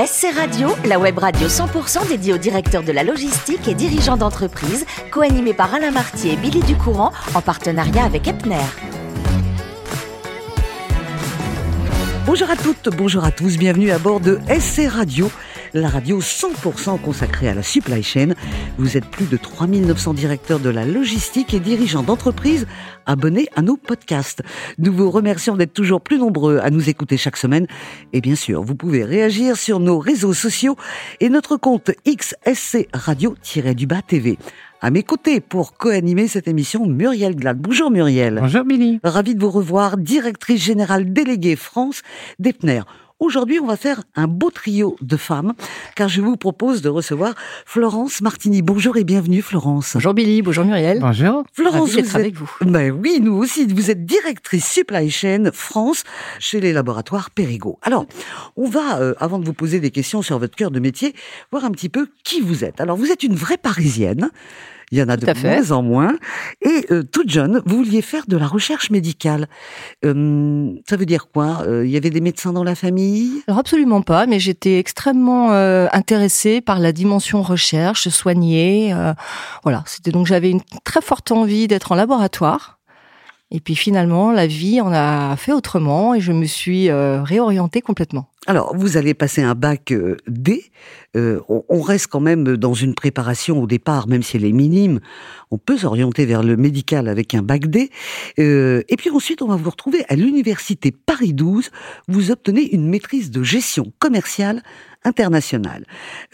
SC Radio, la web radio 100% dédiée aux directeurs de la logistique et dirigeants d'entreprise, co-animée par Alain Martier et Billy Ducourant, en partenariat avec Epner. Bonjour à toutes, bonjour à tous, bienvenue à bord de SC Radio, la radio 100% consacrée à la supply chain. Vous êtes plus de 3900 directeurs de la logistique et dirigeants d'entreprise abonnés à nos podcasts. Nous vous remercions d'être toujours plus nombreux à nous écouter chaque semaine. Et bien sûr, vous pouvez réagir sur nos réseaux sociaux et notre compte XSC Radio-du-Bas TV. À mes côtés pour co-animer cette émission, Muriel Glad. Bonjour Muriel. Bonjour Billy. Ravi de vous revoir, directrice générale déléguée France d'Epner. Aujourd'hui, on va faire un beau trio de femmes, car je vous propose de recevoir Florence Martini. Bonjour et bienvenue, Florence. Bonjour Billy, bonjour Muriel. Bonjour. Florence, vous êtes... avec vous. Ben oui, nous aussi. Vous êtes directrice supply chain France chez les laboratoires Périgot. Alors, on va, euh, avant de vous poser des questions sur votre cœur de métier, voir un petit peu qui vous êtes. Alors, vous êtes une vraie Parisienne. Il y en a de Tout moins en moins. Et euh, toute jeune, vous vouliez faire de la recherche médicale. Euh, ça veut dire quoi? Euh, Il y avait des médecins dans la famille? Alors absolument pas, mais j'étais extrêmement euh, intéressée par la dimension recherche, soigner. euh, voilà, c'était donc j'avais une très forte envie d'être en laboratoire. Et puis finalement, la vie en a fait autrement et je me suis euh, réorientée complètement. Alors, vous allez passer un bac euh, D. Euh, on, on reste quand même dans une préparation au départ, même si elle est minime. On peut s'orienter vers le médical avec un bac D. Euh, et puis ensuite, on va vous retrouver à l'université Paris 12. Vous obtenez une maîtrise de gestion commerciale internationale.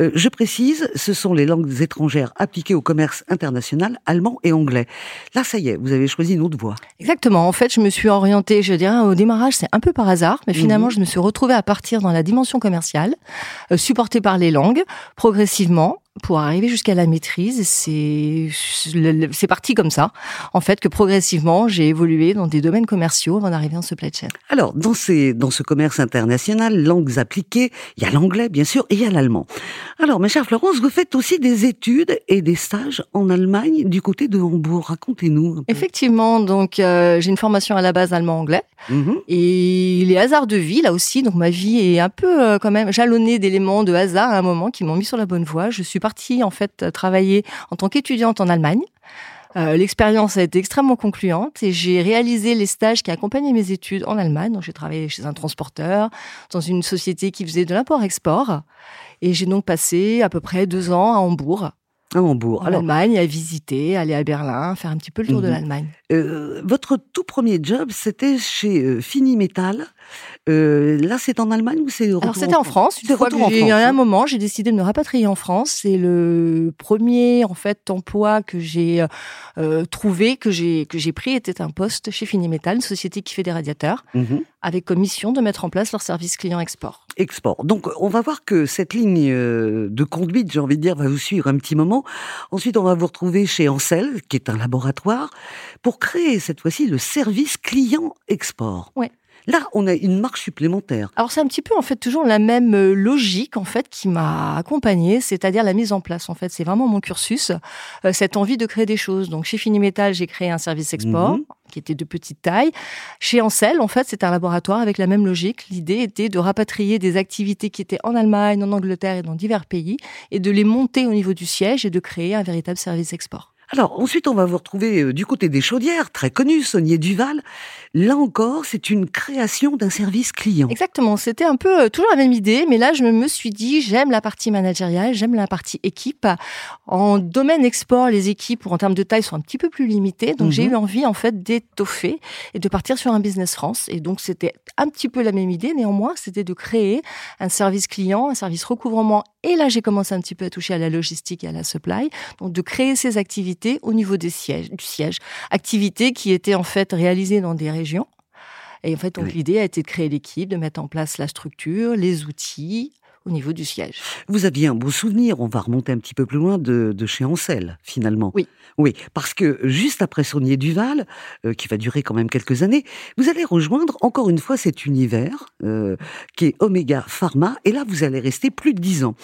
Euh, je précise, ce sont les langues étrangères appliquées au commerce international, allemand et anglais. Là, ça y est, vous avez choisi une autre voie. Exactement. En fait, je me suis orientée, je dirais, au démarrage, c'est un peu par hasard, mais finalement, je me suis retrouvée à partir dans la dimension commerciale, euh, supportée par les langues, progressivement, pour arriver jusqu'à la maîtrise. C'est c'est parti comme ça, en fait, que progressivement, j'ai évolué dans des domaines commerciaux avant d'arriver en supply chain. Alors, dans, ces, dans ce commerce international, langues appliquées, il y a l'anglais, bien sûr, et il y a l'allemand. Alors, ma chère Florence, vous faites aussi des études et des stages en Allemagne du côté de Hambourg. Racontez-nous. Effectivement, donc euh, j'ai une formation à la base allemand-anglais. Mhm. Et les hasards de vie, là aussi, donc ma vie est un peu euh, quand même jalonnée d'éléments de hasard à un moment qui m'ont mis sur la bonne voie. Je suis partie en fait travailler en tant qu'étudiante en Allemagne. Euh, L'expérience a été extrêmement concluante et j'ai réalisé les stages qui accompagnaient mes études en Allemagne. Donc j'ai travaillé chez un transporteur, dans une société qui faisait de l'import-export. Et j'ai donc passé à peu près deux ans à Hambourg, À Hambourg. en Alors, Allemagne, à visiter, aller à Berlin, faire un petit peu le tour de Mhm. l'Allemagne. euh, votre tout premier job, c'était chez euh, Fini Metal. Euh, là, c'est en Allemagne ou c'est Alors c'était en France. Une fois que retour en j'ai- France, à hein. un moment, j'ai décidé de me rapatrier en France. C'est le premier en fait emploi que j'ai euh, trouvé, que j'ai que j'ai pris, était un poste chez Finimetal, une société qui fait des radiateurs, Mhm. avec comme mission de mettre en place leur service client export. export. Donc, on va voir que cette ligne euh, de conduite, j'ai envie de dire, va vous suivre un petit moment. Ensuite, on va vous retrouver chez Ansel, qui est un laboratoire, pour créer cette fois-ci le service client export. Ouais. Là, on a une marque supplémentaire. Alors c'est un petit peu en fait toujours la même euh, logique en fait qui m'a accompagnée, c'est-à-dire la mise en place en fait. C'est vraiment mon cursus, euh, cette envie de créer des choses. Donc chez Finimetal, j'ai créé un service export Mhm. qui était de petite taille. Chez Ansel, en fait, c'était un laboratoire avec la même logique. L'idée était de rapatrier des activités qui étaient en Allemagne, en Angleterre et dans divers pays et de les monter au niveau du siège et de créer un véritable service export. Alors, ensuite, on va vous retrouver euh, du côté des chaudières, très connu, Saunier Duval. Là encore, c'est une création d'un service client. Exactement, c'était un peu euh, toujours la même idée, mais là je me suis dit j'aime la partie managériale, j'aime la partie équipe. En domaine export, les équipes en termes de taille sont un petit peu plus limitées, donc j'ai Mhm. eu envie en fait d'étoffer et de partir sur un business France. Et donc c'était un petit peu la même idée, néanmoins c'était de créer un service client, un service recouvrement. Et là j'ai commencé un petit peu à toucher à la logistique et à la supply, donc de créer ces activités au niveau des sièges, du siège, activités qui étaient en fait réalisées dans des régions. Et en fait, donc Oui. l'idée a été de créer l'équipe, de mettre en place la structure, les outils au niveau du siège. Vous aviez un beau souvenir, on va remonter un petit peu plus loin, de, de chez Ansel, finalement. Oui. Oui, parce que juste après Saunier Duval, euh, qui va durer quand même quelques années, vous allez rejoindre encore une fois cet univers euh, qui est Omega Pharma, et là vous allez rester plus de dix ans.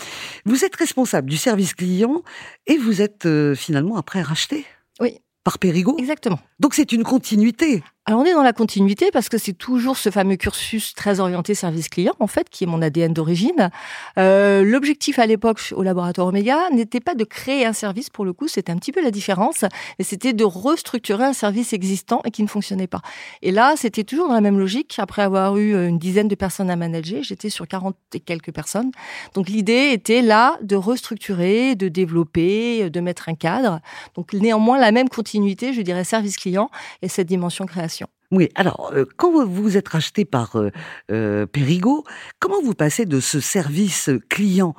Vous êtes responsable du service client et vous êtes euh, finalement après racheté Oui. par Périgot. Exactement. Donc c'est une continuité. Alors on est dans la continuité parce que c'est toujours ce fameux cursus très orienté service client en fait qui est mon ADN d'origine. Euh, L'objectif à l'époque au laboratoire Omega n'était pas de créer un service pour le coup, c'était un petit peu la différence, mais c'était de restructurer un service existant et qui ne fonctionnait pas. Et là, c'était toujours dans la même logique. Après avoir eu une dizaine de personnes à manager, j'étais sur 40 et quelques personnes. Donc l'idée était là de restructurer, de développer, de mettre un cadre. Donc néanmoins la même continuité, je dirais service client et cette dimension création. Oui, alors euh, quand vous êtes racheté par euh, euh, comment vous passez de ce service client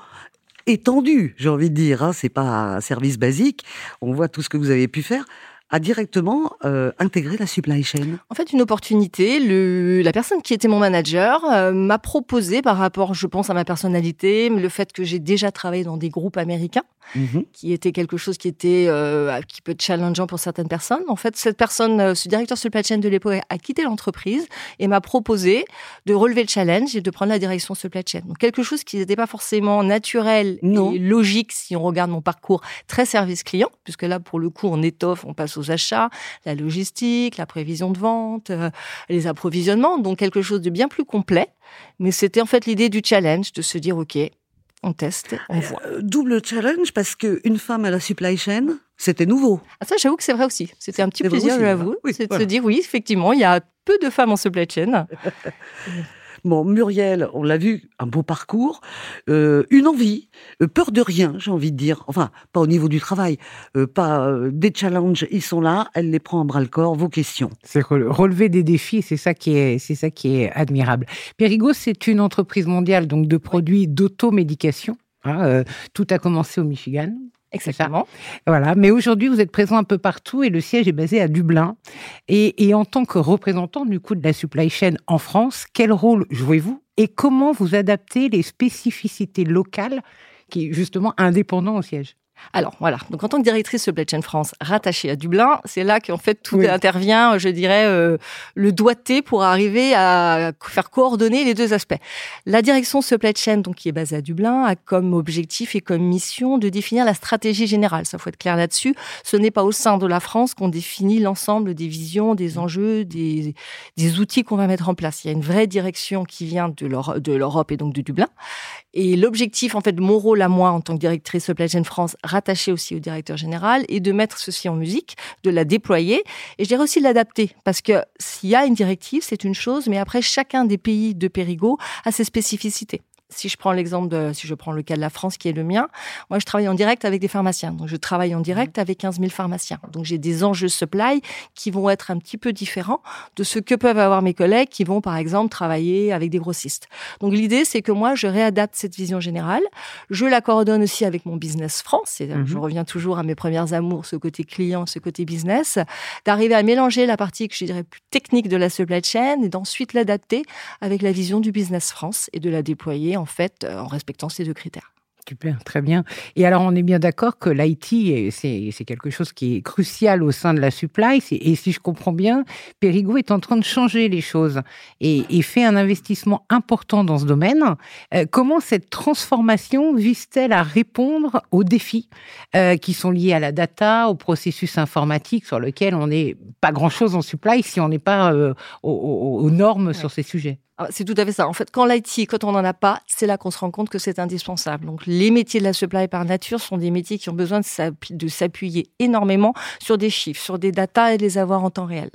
étendu, j'ai envie de dire, hein, c'est pas un service basique, on voit tout ce que vous avez pu faire, à directement euh, intégrer la supply chain En fait, une opportunité. Le, la personne qui était mon manager euh, m'a proposé, par rapport, je pense, à ma personnalité, le fait que j'ai déjà travaillé dans des groupes américains, mhm. qui était quelque chose qui était euh, qui peut être challengeant pour certaines personnes. En fait, cette personne, euh, ce directeur supply chain de l'époque, a quitté l'entreprise et m'a proposé de relever le challenge et de prendre la direction supply chain. Donc quelque chose qui n'était pas forcément naturel et logique si on regarde mon parcours très service client, puisque là, pour le coup, on étoffe, on passe aux achats, la logistique, la prévision de vente, euh, les approvisionnements, donc quelque chose de bien plus complet. Mais c'était en fait l'idée du challenge, de se dire, OK, on teste, on euh, voit. double challenge parce qu'une femme à la supply chain, c'était nouveau. Ah, ça, j'avoue que c'est vrai aussi. C'était un petit plaisir, j'avoue. c'est de se dire, oui, effectivement, il y a peu de femmes en supply chain. Bon, Muriel, on l'a vu, un beau parcours, euh, une envie, euh, peur de rien, j'ai envie de dire. Enfin, pas au niveau du travail, euh, pas des challenges, ils sont là, elle les prend en bras le corps. Vos questions. C'est relever des défis, c'est ça qui est, c'est ça qui est admirable. Périgo, c'est une entreprise mondiale donc de produits d'automédication. Hein, tout a commencé au Michigan, Exactement. Voilà. Mais aujourd'hui, vous êtes présent un peu partout et le siège est basé à Dublin. Et, et en tant que représentant du coup de la supply chain en France, quel rôle jouez-vous et comment vous adaptez les spécificités locales qui est justement indépendant au siège? Alors voilà, donc en tant que directrice supply chain France rattachée à Dublin, c'est là qu'en fait tout intervient, je dirais, euh, le doigté pour arriver à faire coordonner les deux aspects. La direction supply chain, donc qui est basée à Dublin, a comme objectif et comme mission de définir la stratégie générale. Ça faut être clair là-dessus. Ce n'est pas au sein de la France qu'on définit l'ensemble des visions, des enjeux, des, des outils qu'on va mettre en place. Il y a une vraie direction qui vient de l'Europe et donc de Dublin. Et l'objectif, en fait, de mon rôle à moi en tant que directrice supply chain France rattaché aussi au directeur général, et de mettre ceci en musique, de la déployer, et je dirais aussi de l'adapter, parce que s'il y a une directive, c'est une chose, mais après, chacun des pays de Périgo a ses spécificités si je prends l'exemple de, si je prends le cas de la France qui est le mien, moi je travaille en direct avec des pharmaciens. Donc je travaille en direct avec 15 000 pharmaciens. Donc j'ai des enjeux supply qui vont être un petit peu différents de ce que peuvent avoir mes collègues qui vont par exemple travailler avec des grossistes. Donc l'idée c'est que moi je réadapte cette vision générale. Je la coordonne aussi avec mon business France. Et Je mhm. reviens toujours à mes premières amours, ce côté client, ce côté business, d'arriver à mélanger la partie que je dirais plus technique de la supply chain et d'ensuite l'adapter avec la vision du business France et de la déployer en fait euh, en respectant ces deux critères. Super, très bien. Et alors, on est bien d'accord que l'IT, c'est quelque chose qui est crucial au sein de la supply. Et si je comprends bien, Perigo est en train de changer les choses et, fait un investissement important dans ce domaine. Euh, comment cette transformation vise-t-elle à répondre aux défis euh, qui sont liés à la data, au processus informatique sur lequel on n'est pas grand-chose en supply si on n'est pas aux, normes sur ces sujets? C'est tout à fait ça. En fait, quand l'IT, quand on n'en a pas, c'est là qu'on se rend compte que c'est indispensable. Donc, les métiers de la supply par nature sont des métiers qui ont besoin de s'appuyer énormément sur des chiffres, sur des datas et de les avoir en temps réel.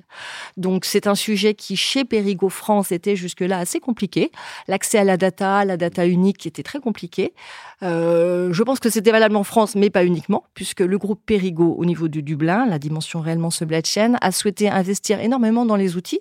Donc, c'est un sujet qui, chez Perigo France, était jusque-là assez compliqué. L'accès à la data, la data unique, était très compliqué. Euh, je pense que c'était valable en France, mais pas uniquement, puisque le groupe Perigo, au niveau du Dublin, la dimension réellement supply chain, a souhaité investir énormément dans les outils.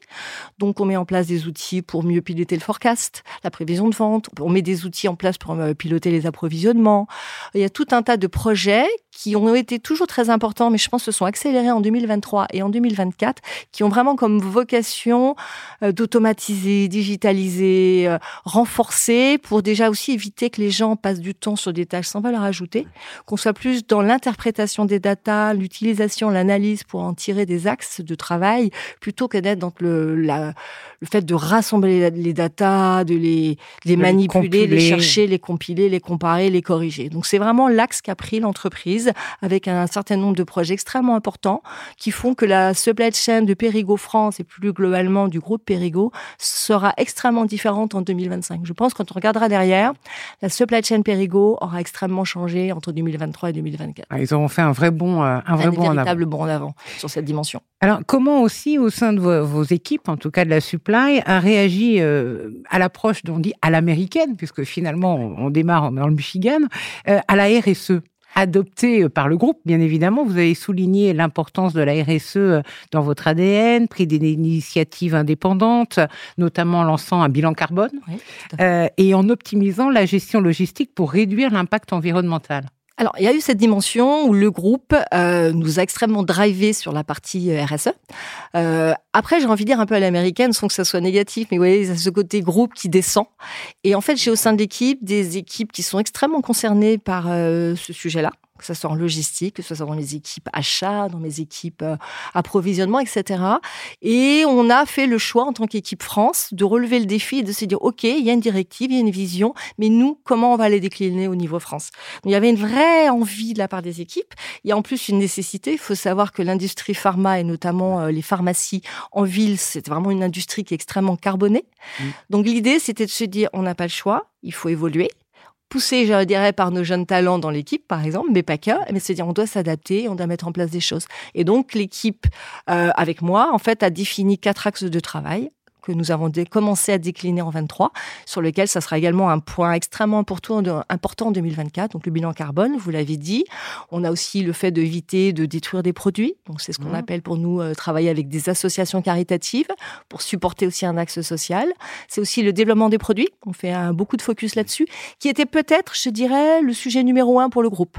Donc, on met en place des outils pour mieux piloter le forecast, la prévision de vente. On met des outils en place pour euh, piloter les approvisionnements. Il y a tout un tas de projets qui ont été toujours très importants, mais je pense se sont accélérés en 2023 et en 2024, qui ont vraiment comme vocation euh, d'automatiser, digitaliser, renforcer, pour déjà aussi éviter que les gens passent du temps sur des tâches sans valeur ajoutée, qu'on soit plus dans l'interprétation des datas, l'utilisation, l'analyse pour en tirer des axes de travail, plutôt que d'être dans le, le fait de rassembler les datas, de les, les manipuler, les, chercher, les compiler, les comparer, les corriger. Donc c'est vraiment l'axe qu'a pris l'entreprise avec un certain nombre de projets extrêmement importants qui font que la supply chain de Périgo France et plus globalement du groupe Périgo sera extrêmement différente en 2025. Je pense quand on regardera derrière, la supply chain Périgo aura extrêmement changé entre 2023 et 2024. Ah, ils auront fait un vrai bon, euh, un vrai un bon en avant. véritable bond en avant sur cette dimension. Alors, comment aussi, au sein de vos, vos équipes, en tout cas de la supply, a réagi euh, à l'approche, dont on dit à l'américaine, puisque finalement, on, on démarre dans le Michigan, euh, à la RSE adoptée euh, par le groupe, bien évidemment. Vous avez souligné l'importance de la RSE dans votre ADN, pris des initiatives indépendantes, notamment en lançant un bilan carbone Oui, euh, et en optimisant la gestion logistique pour réduire l'impact environnemental. Alors, il y a eu cette dimension où le groupe euh, nous a extrêmement drivé sur la partie euh, RSE. Euh, après, j'ai envie de dire un peu à l'américaine, sans que ça soit négatif, mais vous voyez, ce côté groupe qui descend. Et en fait, j'ai au sein de l'équipe des équipes qui sont extrêmement concernées par euh, ce sujet-là que ce soit en logistique, que ce soit dans mes équipes achats, dans mes équipes euh, approvisionnement, etc. Et on a fait le choix en tant qu'équipe France de relever le défi et de se dire, OK, il y a une directive, il y a une vision, mais nous, comment on va les décliner au niveau France? Donc, Il y avait une vraie envie de la part des équipes. Il y a en plus une nécessité. Il faut savoir que l'industrie pharma et notamment euh, les pharmacies en ville, c'est vraiment une industrie qui est extrêmement carbonée. Mm. Donc l'idée, c'était de se dire, on n'a pas le choix, il faut évoluer poussé, je dirais, par nos jeunes talents dans l'équipe, par exemple, mais pas que, mais c'est dire on doit s'adapter, on doit mettre en place des choses. Et donc l'équipe, euh, avec moi, en fait, a défini quatre axes de travail que nous avons commencé à décliner en 23, sur lequel ça sera également un point extrêmement important, en 2024. Donc le bilan carbone, vous l'avez dit. On a aussi le fait d'éviter de détruire des produits. Donc c'est ce qu'on Mhm. appelle pour nous euh, travailler avec des associations caritatives pour supporter aussi un axe social. C'est aussi le développement des produits. On fait un, beaucoup de focus là-dessus, qui était peut-être, je dirais, le sujet numéro un pour le groupe.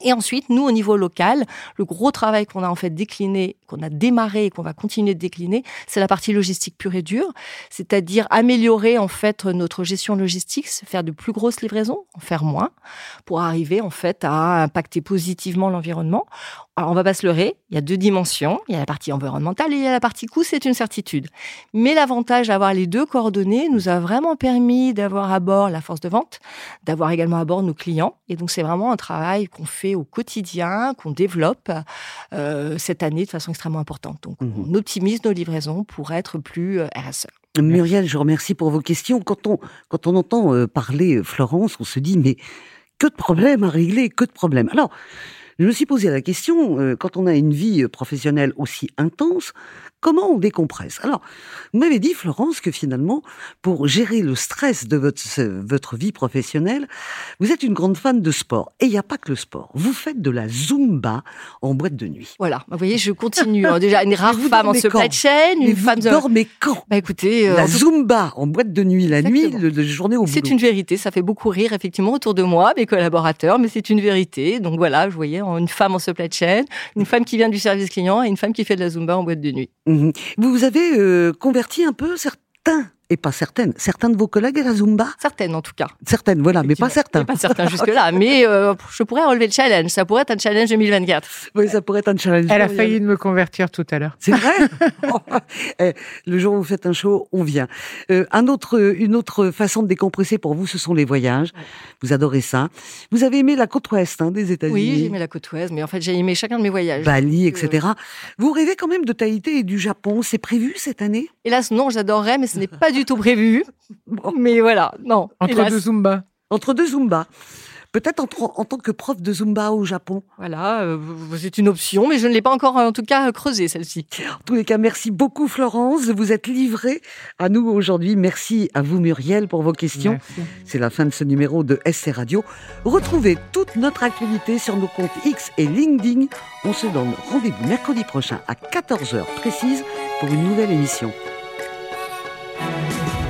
Et ensuite, nous, au niveau local, le gros travail qu'on a en fait décliné, qu'on a démarré et qu'on va continuer de décliner, c'est la partie logistique pure et dure, c'est-à-dire améliorer en fait notre gestion logistique, faire de plus grosses livraisons, en faire moins, pour arriver en fait à impacter positivement l'environnement. Alors, on va pas se leurrer, il y a deux dimensions, il y a la partie environnementale et il y a la partie coût, c'est une certitude. Mais l'avantage d'avoir les deux coordonnées nous a vraiment permis d'avoir à bord la force de vente, d'avoir également à bord nos clients. Et donc, c'est vraiment un travail qu'on fait au quotidien, qu'on développe euh, cette année de façon extrêmement importante. Donc, Mhm. on optimise nos livraisons pour être plus euh, RSE. Muriel, je remercie pour vos questions. Quand on, quand on entend euh, parler Florence, on se dit, mais que de problèmes à régler, que de problèmes. Alors, je me suis posé la question, euh, quand on a une vie euh, professionnelle aussi intense, comment on décompresse? Alors, vous m'avez dit, Florence, que finalement, pour gérer le stress de votre, vie professionnelle, vous êtes une grande fan de sport. Et il n'y a pas que le sport. Vous faites de la Zumba en boîte de nuit. Voilà. Vous voyez, je continue. hein. Déjà, une rare vous femme en supply Mais une vous femme de... dormez quand? Bah écoutez, euh, La Zumba en boîte de nuit la nuit, Exactement. le journée au boulot. c'est une vérité. Ça fait beaucoup rire, effectivement, autour de moi, mes collaborateurs, mais c'est une vérité. Donc voilà, je voyais une femme en supply chain, une femme qui vient du service client et une femme qui fait de la Zumba en boîte de nuit. Mhm. Vous avez euh, converti un peu certains, et pas certaines, certains de vos collègues à la Zumba Certaines, en tout cas. Certaines, voilà, mais pas certains. Pas certains jusque-là, mais euh, je pourrais relever le challenge. Ça pourrait être un challenge 2024. Oui, ça pourrait être un challenge. Elle a failli de me convertir tout à l'heure. C'est vrai Eh, Le jour où vous faites un show, on vient. Euh, un autre, une autre façon de décompresser pour vous, ce sont les voyages. Vous adorez ça. Vous avez aimé la côte ouest hein, des États-Unis Oui, j'ai aimé la côte ouest, mais en fait, j'ai aimé chacun de mes voyages. Bali, Euh, etc. Vous rêvez quand même de Tahiti et du Japon. C'est prévu cette année? Hélas, non, j'adorerais, mais ce n'est pas du tout prévu. Mais voilà, non. Entre hélas. deux Zumba. Entre deux Zumba. Peut-être en, en tant que prof de Zumba au Japon. Voilà, euh, c'est une option, mais je ne l'ai pas encore, en tout cas, creusée, celle-ci. En tous les cas, merci beaucoup Florence. Vous êtes livrée à nous aujourd'hui. Merci à vous Muriel pour vos questions. C'est la fin de ce numéro de SC Radio. Retrouvez toute notre actualité sur nos comptes X et LinkedIn. On se donne rendez-vous mercredi prochain à 14h précise pour une nouvelle émission.